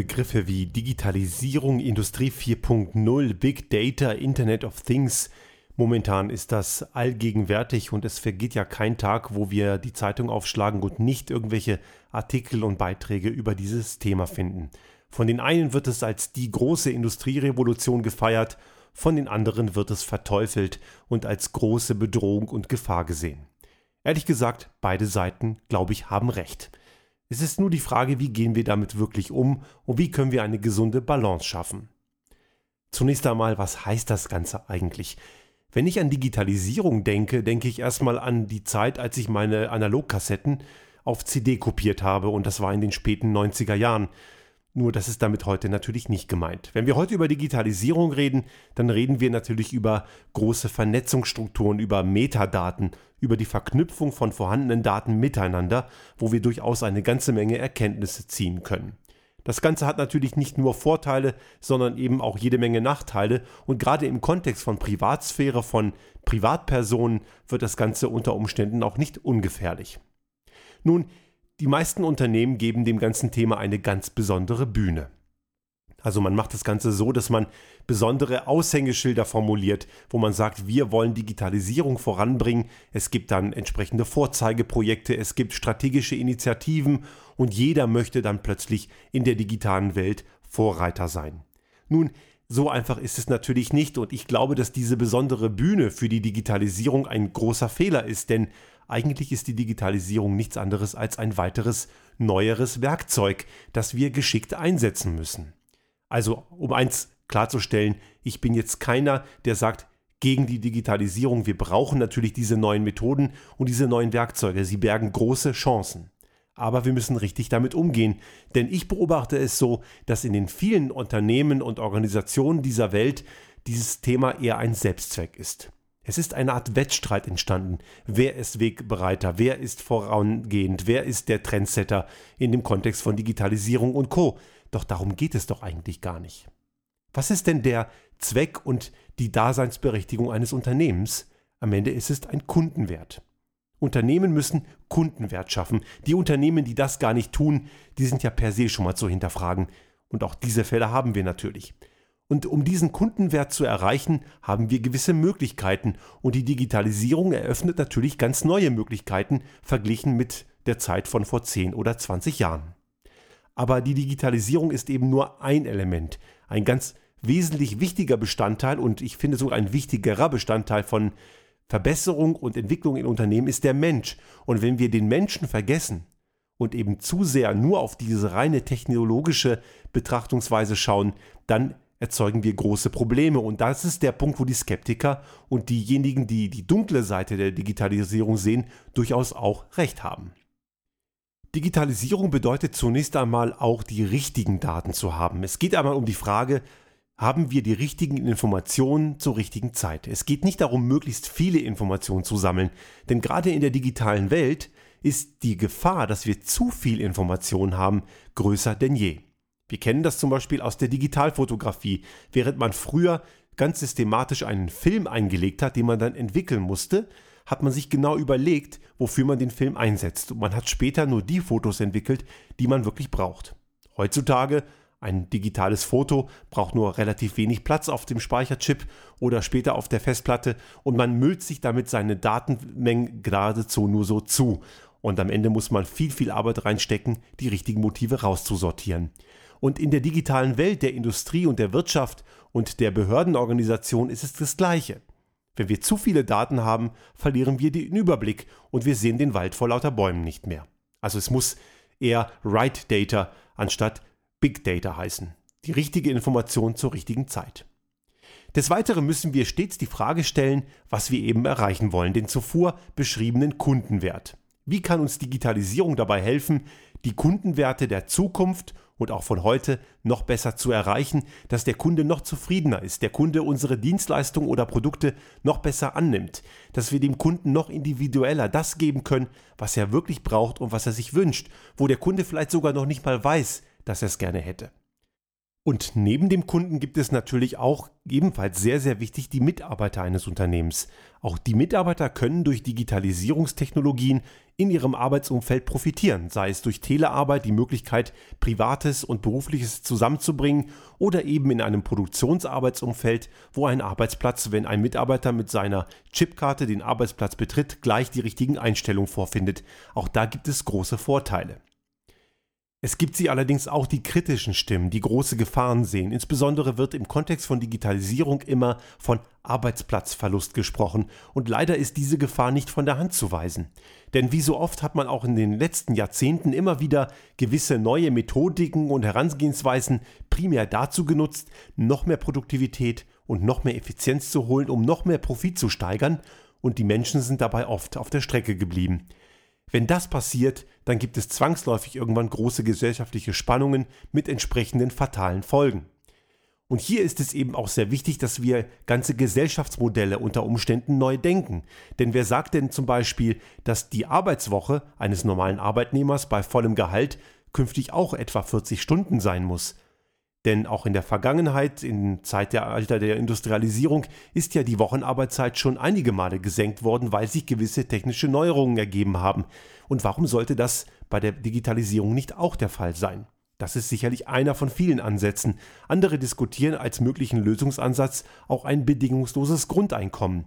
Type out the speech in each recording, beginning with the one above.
Begriffe wie Digitalisierung, Industrie 4.0, Big Data, Internet of Things. Momentan ist das allgegenwärtig und es vergeht ja kein Tag, wo wir die Zeitung aufschlagen und nicht irgendwelche Artikel und Beiträge über dieses Thema finden. Von den einen wird es als die große Industrierevolution gefeiert, von den anderen wird es verteufelt und als große Bedrohung und Gefahr gesehen. Ehrlich gesagt, beide Seiten, glaube ich, haben recht. Es ist nur die Frage, wie gehen wir damit wirklich um und wie können wir eine gesunde Balance schaffen. Zunächst einmal, was heißt das Ganze eigentlich? Wenn ich an Digitalisierung denke, denke ich erstmal an die Zeit, als ich meine Analogkassetten auf CD kopiert habe und das war in den späten 90er Jahren. Nur das ist damit heute natürlich nicht gemeint. Wenn wir heute über Digitalisierung reden, dann reden wir natürlich über große Vernetzungsstrukturen, über Metadaten, über die Verknüpfung von vorhandenen Daten miteinander, wo wir durchaus eine ganze Menge Erkenntnisse ziehen können. Das Ganze hat natürlich nicht nur Vorteile, sondern eben auch jede Menge Nachteile und gerade im Kontext von Privatsphäre, von Privatpersonen wird das Ganze unter Umständen auch nicht ungefährlich. Nun, die meisten Unternehmen geben dem ganzen Thema eine ganz besondere Bühne. Also man macht das Ganze so, dass man besondere Aushängeschilder formuliert, wo man sagt, wir wollen Digitalisierung voranbringen. Es gibt dann entsprechende Vorzeigeprojekte, es gibt strategische Initiativen und jeder möchte dann plötzlich in der digitalen Welt Vorreiter sein. Nun, so einfach ist es natürlich nicht und ich glaube, dass diese besondere Bühne für die Digitalisierung ein großer Fehler ist, denn eigentlich ist die Digitalisierung nichts anderes als ein weiteres, neueres Werkzeug, das wir geschickt einsetzen müssen. Also, um eins klarzustellen, ich bin jetzt keiner, der sagt, gegen die Digitalisierung, wir brauchen natürlich diese neuen Methoden und diese neuen Werkzeuge, sie bergen große Chancen. Aber wir müssen richtig damit umgehen, denn ich beobachte es so, dass in den vielen Unternehmen und Organisationen dieser Welt dieses Thema eher ein Selbstzweck ist. Es ist eine Art Wettstreit entstanden. Wer ist Wegbereiter? Wer ist vorangehend? Wer ist der Trendsetter in dem Kontext von Digitalisierung und Co? Doch darum geht es doch eigentlich gar nicht. Was ist denn der Zweck und die Daseinsberechtigung eines Unternehmens? Am Ende ist es ein Kundenwert. Unternehmen müssen Kundenwert schaffen. Die Unternehmen, die das gar nicht tun, die sind ja per se schon mal zu hinterfragen. Und auch diese Fälle haben wir natürlich. Und um diesen Kundenwert zu erreichen, haben wir gewisse Möglichkeiten. Und die Digitalisierung eröffnet natürlich ganz neue Möglichkeiten verglichen mit der Zeit von vor 10 oder 20 Jahren. Aber die Digitalisierung ist eben nur ein Element, ein ganz wesentlich wichtiger Bestandteil und ich finde sogar ein wichtigerer Bestandteil von Verbesserung und Entwicklung in Unternehmen ist der Mensch. Und wenn wir den Menschen vergessen und eben zu sehr nur auf diese reine technologische Betrachtungsweise schauen, dann erzeugen wir große Probleme. Und das ist der Punkt, wo die Skeptiker und diejenigen, die die dunkle Seite der Digitalisierung sehen, durchaus auch recht haben. Digitalisierung bedeutet zunächst einmal auch die richtigen Daten zu haben. Es geht einmal um die Frage, haben wir die richtigen Informationen zur richtigen Zeit. Es geht nicht darum, möglichst viele Informationen zu sammeln, denn gerade in der digitalen Welt ist die Gefahr, dass wir zu viel Information haben, größer denn je. Wir kennen das zum Beispiel aus der Digitalfotografie. Während man früher ganz systematisch einen Film eingelegt hat, den man dann entwickeln musste, hat man sich genau überlegt, wofür man den Film einsetzt. Und man hat später nur die Fotos entwickelt, die man wirklich braucht. Heutzutage ein digitales Foto braucht nur relativ wenig Platz auf dem Speicherchip oder später auf der Festplatte und man müllt sich damit seine Datenmengen geradezu nur so zu. Und am Ende muss man viel, viel Arbeit reinstecken, die richtigen Motive rauszusortieren. Und in der digitalen Welt der Industrie und der Wirtschaft und der Behördenorganisation ist es das Gleiche. Wenn wir zu viele Daten haben, verlieren wir den Überblick und wir sehen den Wald vor lauter Bäumen nicht mehr. Also es muss eher Right Data anstatt Big Data heißen. Die richtige Information zur richtigen Zeit. Des Weiteren müssen wir stets die Frage stellen, was wir eben erreichen wollen, den zuvor beschriebenen Kundenwert. Wie kann uns Digitalisierung dabei helfen, die Kundenwerte der Zukunft und auch von heute noch besser zu erreichen, dass der Kunde noch zufriedener ist, der Kunde unsere Dienstleistungen oder Produkte noch besser annimmt, dass wir dem Kunden noch individueller das geben können, was er wirklich braucht und was er sich wünscht, wo der Kunde vielleicht sogar noch nicht mal weiß, dass er es gerne hätte. Und neben dem Kunden gibt es natürlich auch ebenfalls sehr, sehr wichtig die Mitarbeiter eines Unternehmens. Auch die Mitarbeiter können durch Digitalisierungstechnologien in ihrem Arbeitsumfeld profitieren, sei es durch Telearbeit die Möglichkeit, privates und berufliches zusammenzubringen oder eben in einem Produktionsarbeitsumfeld, wo ein Arbeitsplatz, wenn ein Mitarbeiter mit seiner Chipkarte den Arbeitsplatz betritt, gleich die richtigen Einstellungen vorfindet. Auch da gibt es große Vorteile. Es gibt sie allerdings auch die kritischen Stimmen, die große Gefahren sehen. Insbesondere wird im Kontext von Digitalisierung immer von Arbeitsplatzverlust gesprochen und leider ist diese Gefahr nicht von der Hand zu weisen. Denn wie so oft hat man auch in den letzten Jahrzehnten immer wieder gewisse neue Methodiken und Herangehensweisen primär dazu genutzt, noch mehr Produktivität und noch mehr Effizienz zu holen, um noch mehr Profit zu steigern und die Menschen sind dabei oft auf der Strecke geblieben. Wenn das passiert, dann gibt es zwangsläufig irgendwann große gesellschaftliche Spannungen mit entsprechenden fatalen Folgen. Und hier ist es eben auch sehr wichtig, dass wir ganze Gesellschaftsmodelle unter Umständen neu denken. Denn wer sagt denn zum Beispiel, dass die Arbeitswoche eines normalen Arbeitnehmers bei vollem Gehalt künftig auch etwa 40 Stunden sein muss? Denn auch in der Vergangenheit, in der Alter der Industrialisierung, ist ja die Wochenarbeitszeit schon einige Male gesenkt worden, weil sich gewisse technische Neuerungen ergeben haben. Und warum sollte das bei der Digitalisierung nicht auch der Fall sein? Das ist sicherlich einer von vielen Ansätzen. Andere diskutieren als möglichen Lösungsansatz auch ein bedingungsloses Grundeinkommen.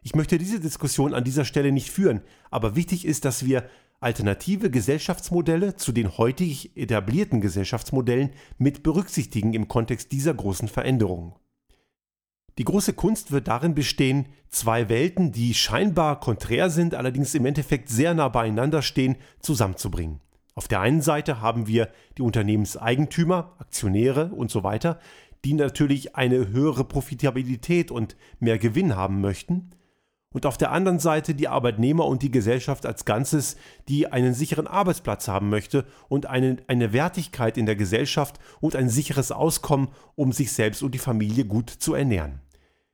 Ich möchte diese Diskussion an dieser Stelle nicht führen, aber wichtig ist, dass wir alternative Gesellschaftsmodelle zu den heutig etablierten Gesellschaftsmodellen mit berücksichtigen im Kontext dieser großen Veränderungen. Die große Kunst wird darin bestehen, zwei Welten, die scheinbar konträr sind, allerdings im Endeffekt sehr nah beieinander stehen, zusammenzubringen. Auf der einen Seite haben wir die Unternehmenseigentümer, Aktionäre und so weiter, die natürlich eine höhere Profitabilität und mehr Gewinn haben möchten und auf der anderen Seite die Arbeitnehmer und die Gesellschaft als Ganzes, die einen sicheren Arbeitsplatz haben möchte und eine, eine Wertigkeit in der Gesellschaft und ein sicheres Auskommen, um sich selbst und die Familie gut zu ernähren.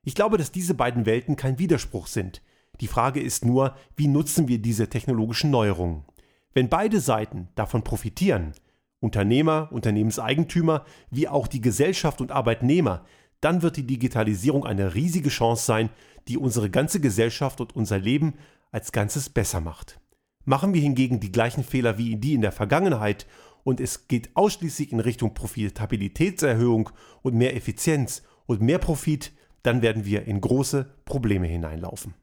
Ich glaube, dass diese beiden Welten kein Widerspruch sind. Die Frage ist nur, wie nutzen wir diese technologischen Neuerungen? Wenn beide Seiten davon profitieren, Unternehmer, Unternehmenseigentümer, wie auch die Gesellschaft und Arbeitnehmer, dann wird die Digitalisierung eine riesige Chance sein, die unsere ganze Gesellschaft und unser Leben als Ganzes besser macht. Machen wir hingegen die gleichen Fehler wie die in der Vergangenheit und es geht ausschließlich in Richtung Profitabilitätserhöhung und mehr Effizienz und mehr Profit, dann werden wir in große Probleme hineinlaufen.